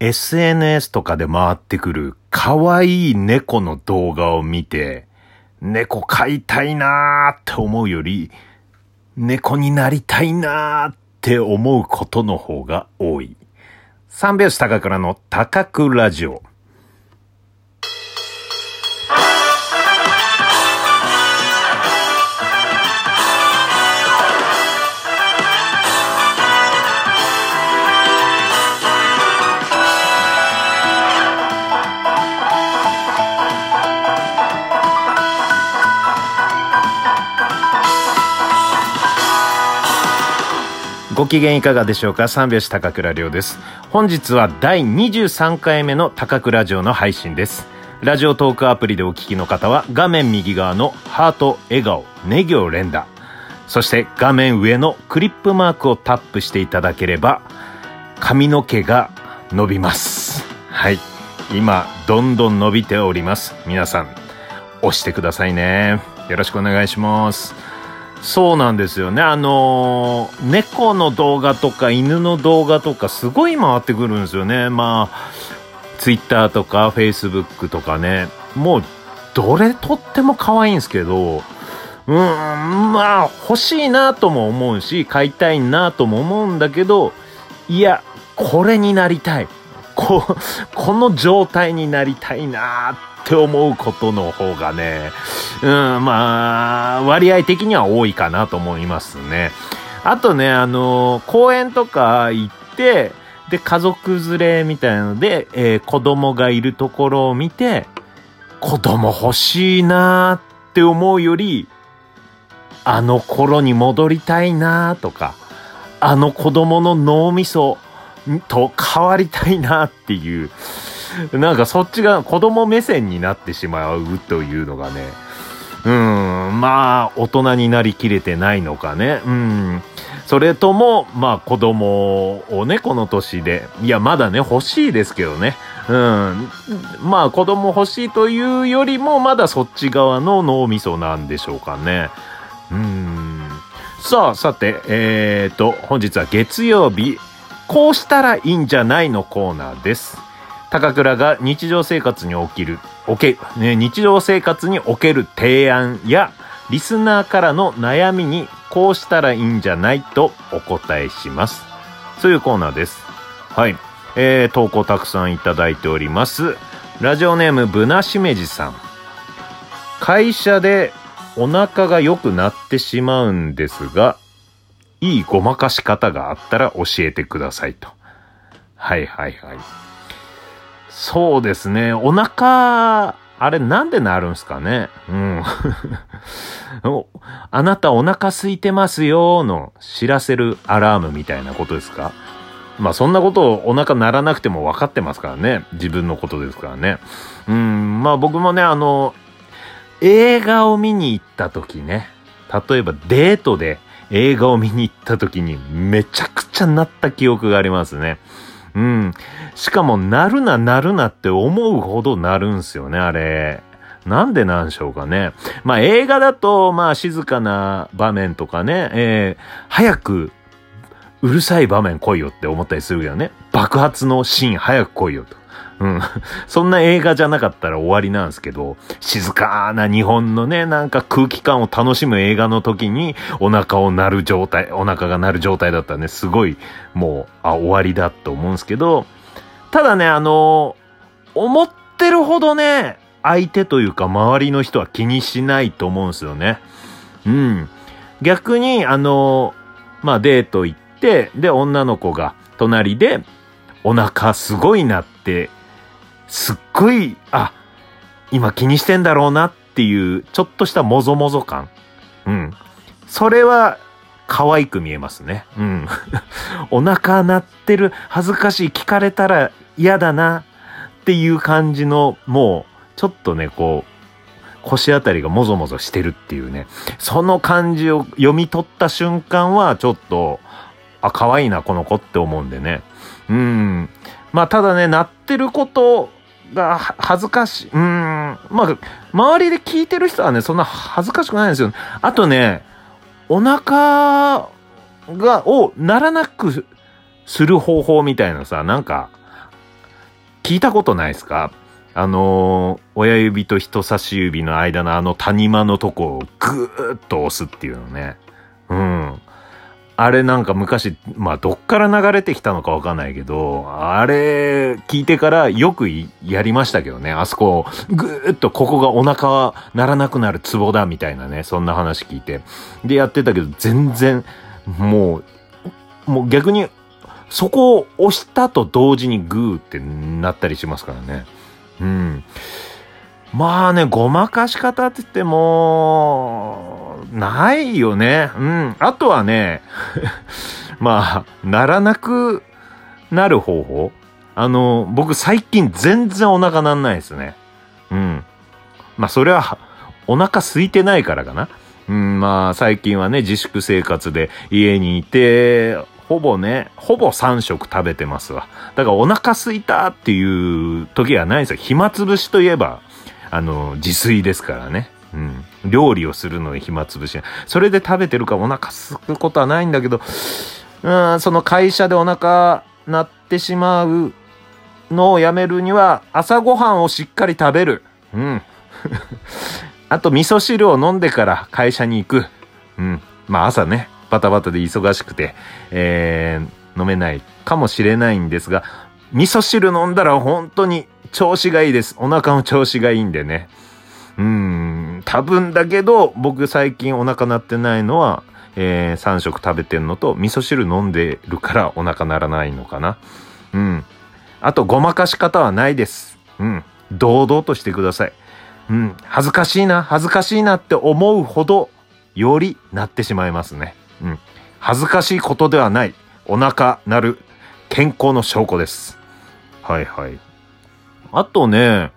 SNS とかで回ってくる可愛い猫の動画を見て、猫飼いたいなーって思うより、猫になりたいなーって思うことの方が多い。三拍子高倉の高倉ラジオ。ご機嫌いかがでしょうか？三拍子高倉涼です。本日は第23回目の高倉城の配信です。ラジオトークアプリでお聞きの方は画面右側のハート、笑顔、ネギを連打。そして画面上のクリップマークをタップしていただければ髪の毛が伸びます。はい。今、どんどん伸びております。皆さん、押してくださいね。よろしくお願いします。そうなんですよね。あのー、猫の動画とか犬の動画とかすごい回ってくるんですよね。まあ、ツイッターとかフェイスブックとかね。もう、どれとっても可愛いんですけど、うん、まあ、欲しいなとも思うし、買いたいなとも思うんだけど、いや、これになりたい。こ、この状態になりたいなって思うことの方がね、うん、まあ、割合的には多いかなと思いますね。あとね、あの、公園とか行って、で、家族連れみたいなので、えー、子供がいるところを見て、子供欲しいなーって思うより、あの頃に戻りたいなーとか、あの子供の脳みそと変わりたいなっていう、なんかそっちが子供目線になってしまうというのがね、うん、まあ、大人になりきれてないのかね。うん。それとも、まあ子供をね、この年で。いや、まだね、欲しいですけどね。うん。まあ子供欲しいというよりも、まだそっち側の脳みそなんでしょうかね。うん。さあ、さて、えーと、本日は月曜日、こうしたらいいんじゃないのコーナーです。高倉が日常生活に起きる、おけ、ね、日常生活における提案や、リスナーからの悩みにこうしたらいいんじゃないとお答えします。そういうコーナーです。はい。えー、投稿たくさんいただいております。ラジオネームぶなしめじさん。会社でお腹が良くなってしまうんですが、いいごまかし方があったら教えてくださいと。はいはいはい。そうですね。お腹、あれなんでなるんすかね？うん。あなたお腹空いてますよの知らせるアラームみたいなことですか？まあそんなことをお腹鳴らなくても分かってますからね。自分のことですからね。うん、まあ僕もね、あの、映画を見に行った時ね。例えばデートで映画を見に行った時にめちゃくちゃなった記憶がありますね。うん。しかも、なるな、なるなって思うほどなるんすよね、あれ。なんでなんでしょうかね。まあ映画だと、まあ静かな場面とかね、えー、早く、うるさい場面来いよって思ったりするけどね。爆発のシーン早く来いよと。うん。そんな映画じゃなかったら終わりなんですけど、静かな日本のね、なんか空気感を楽しむ映画の時にお腹を鳴る状態、お腹が鳴る状態だったらね、すごいもう、あ、終わりだと思うんですけど、ただね、あの思ってるほどね、相手というか周りの人は気にしないと思うんですよね。うん。逆に、あのまあ、デート行って、で、女の子が隣で、お腹すごいなってすっごい、あ、今気にしてんだろうなっていう、ちょっとしたもぞもぞ感。うん。それは、可愛く見えますね。うん。お腹鳴ってる、恥ずかしい、聞かれたら嫌だなっていう感じの、もう、ちょっとね、こう、腰あたりがもぞもぞしてるっていうね。その感じを読み取った瞬間は、ちょっと、あ、可愛いな、この子って思うんでね。うん。まあ、ただね、鳴ってることが恥ずかしい。うん。まあ、周りで聞いてる人はね、そんな恥ずかしくないんですよ。あとね、お腹が、をならなくする方法みたいなさ、なんか、聞いたことないですか？あの親指と人差し指の間のあの谷間のとこをぐーっと押すっていうのね。うん。あれなんか昔、まあどっから流れてきたのかわかんないけど、あれ聞いてからよくやりましたけどね。あそこ、ぐーっとここがお腹はならなくなるツボだみたいなね、そんな話聞いて。でやってたけど全然、もう、もう逆に、そこを押したと同時にグーってなったりしますからね。うん。まあね、ごまかし方って言っても、ないよね。うん。あとはね、まあ、ならなくなる方法。あの、僕最近全然お腹なんないですね。うん。まあ、それは、お腹空いてないからかな。うん、まあ、最近はね、自粛生活で家にいて、ほぼね、ほぼ3食食べてますわ。だからお腹空いたっていう時はないですよ。暇つぶしといえば、あの、自炊ですからね。うん。料理をするのに暇つぶし。それで食べてるからお腹すくことはないんだけど、うん、その会社でお腹鳴ってしまうのをやめるには、朝ごはんをしっかり食べる。うん。あと、味噌汁を飲んでから会社に行く。うん。まあ朝ね、バタバタで忙しくて、えー、飲めないかもしれないんですが、味噌汁飲んだら本当に調子がいいです。お腹の調子がいいんでね。うん、多分だけど、僕最近お腹鳴ってないのは、えー、3食食べてんのと、味噌汁飲んでるからお腹鳴らないのかな。うん。あと、ごまかし方はないです。うん。堂々としてください。うん。恥ずかしいな、恥ずかしいなって思うほど、よりなってしまいますね。うん。恥ずかしいことではない。お腹鳴る健康の証拠です。はいはい。あとね、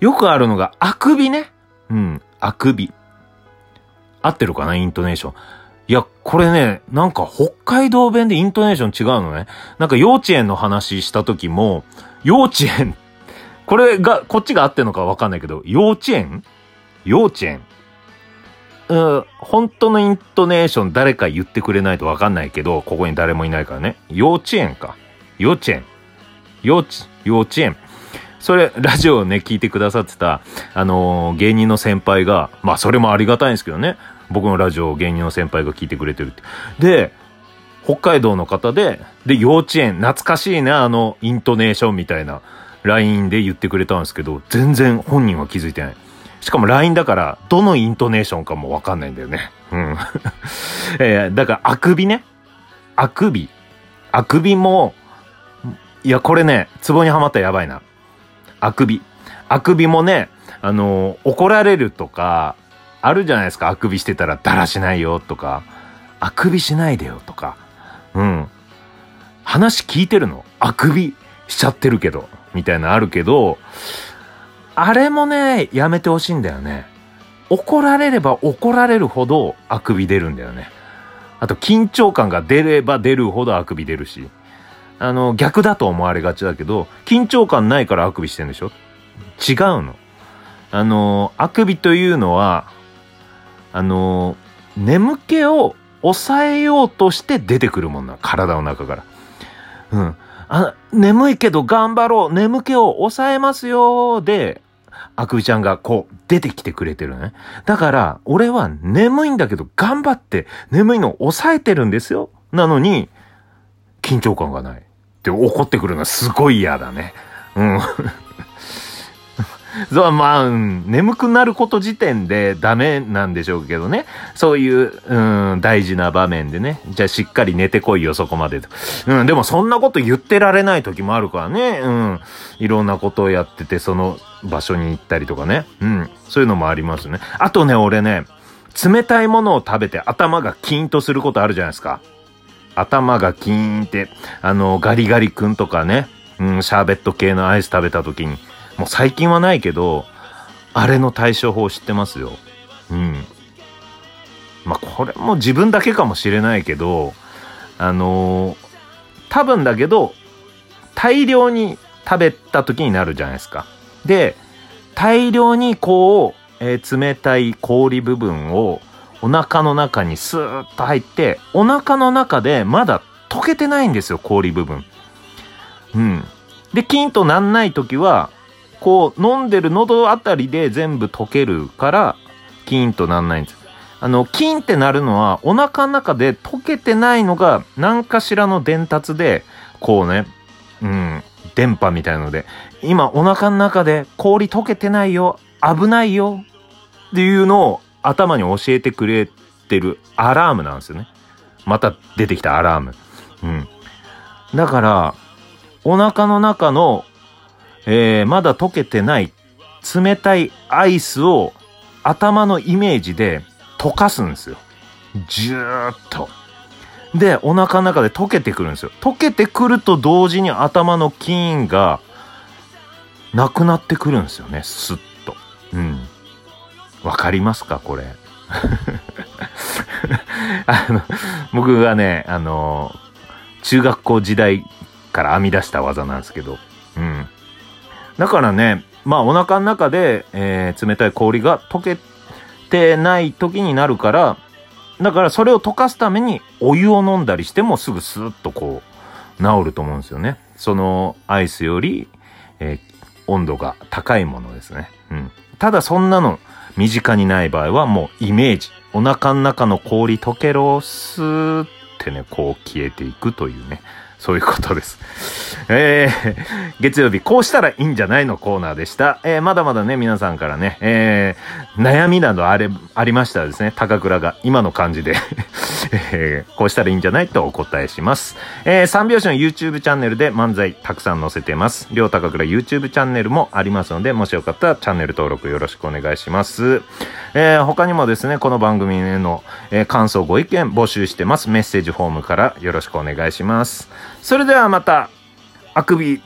よくあるのが、あくびね。うん、あくび。合ってるかなイントネーション。いや、これね、なんか北海道弁でイントネーション違うのね。なんか幼稚園の話した時も、幼稚園、これが、こっちが合ってるのかわかんないけど、幼稚園？幼稚園？うん、本当のイントネーション誰か言ってくれないとわかんないけど、ここに誰もいないからね。幼稚園か。幼稚園。幼稚、幼稚園。それ、ラジオをね、聞いてくださってた、あのー、芸人の先輩が、まあ、それもありがたいんですけどね。僕のラジオを芸人の先輩が聞いてくれてるって。で、北海道の方で、で、幼稚園、懐かしいね、あの、イントネーションみたいな、LINE で言ってくれたんですけど、全然本人は気づいてない。しかも LINE だから、どのイントネーションかもわかんないんだよね。うん。えー、だから、あくびね。あくび。あくびも、いや、これね、ツボにはまったらやばいな。あくび。あくびもね、あの、怒られるとか、あるじゃないですか。あくびしてたらだらしないよとか、あくびしないでよとか。うん。話聞いてるの？あくびしちゃってるけど、みたいなあるけど、あれもね、やめてほしいんだよね。怒られれば怒られるほどあくび出るんだよね。あと緊張感が出れば出るほどあくび出るし。あの、逆だと思われがちだけど、緊張感ないからあくびしてんでしょ？違うの。あの、あくびというのは、あの、眠気を抑えようとして出てくるもんな。体の中から。うん。あ、眠いけど頑張ろう。眠気を抑えますよ。で、あくびちゃんがこう出てきてくれてるね。だから、俺は眠いんだけど頑張って眠いのを抑えてるんですよ。なのに、緊張感がない。って怒ってくるのはすごい嫌だね。うん。そう、まあ、うん、眠くなること時点でダメなんでしょうけどね。そういう、うん、大事な場面でね。じゃあしっかり寝てこいよ、そこまでと。うん、でもそんなこと言ってられない時もあるからね。うん。いろんなことをやってて、その場所に行ったりとかね。うん。そういうのもありますね。あとね、俺ね、冷たいものを食べて頭がキーンとすることあるじゃないですか。頭がキーンって、あの、ガリガリ君とかね、うん、シャーベット系のアイス食べた時に、もう最近はないけど、あれの対処法知ってますよ。うん。まあ、これも自分だけかもしれないけど、あのー、多分だけど、大量に食べた時になるじゃないですか。で、大量にこう、えー、冷たい氷部分をお腹の中にスーッと入って、お腹の中でまだ溶けてないんですよ、氷部分。うん。で、キンとなんない時は、こう、飲んでる喉あたりで全部溶けるから、キンとなんないんです。あの、キンってなるのは、お腹の中で溶けてないのが、何かしらの伝達で、こうね、うん、電波みたいので、今お腹の中で氷溶けてないよ、危ないよ、っていうのを頭に教えてくれてるアラームなんですよね。また出てきたアラーム。うん。だから、お腹の中の、えー、まだ溶けてない冷たいアイスを頭のイメージで溶かすんですよ。じゅーっと。で、お腹の中で溶けてくるんですよ。溶けてくると同時に頭の菌がなくなってくるんですよね。スッと。うん。わかりますかこれ？あの、僕がね、あの、中学校時代から編み出した技なんですけど。うん。だからね、まあお腹の中で、えー、冷たい氷が溶けてない時になるから、だからそれを溶かすためにお湯を飲んだりしてもすぐスーッとこう治ると思うんですよね。そのアイスより、えー、温度が高いものですね。うん。ただそんなの身近にない場合はもうイメージ。お腹の中の氷溶けろスーってね、こう消えていくというね。そういうことです。えー、月曜日、こうしたらいいんじゃないのコーナーでした。えー、まだまだね、皆さんからね、えー、悩みなどあれ、ありましたらですね、高倉が今の感じでえー、こうしたらいいんじゃないとお答えします。えー、三拍子の YouTube チャンネルで漫才たくさん載せてます。両高倉 YouTube チャンネルもありますので、もしよかったらチャンネル登録よろしくお願いします。えー、他にもですね、この番組への、えー、感想ご意見募集してます。メッセージフォームからよろしくお願いします。それではまた、あくび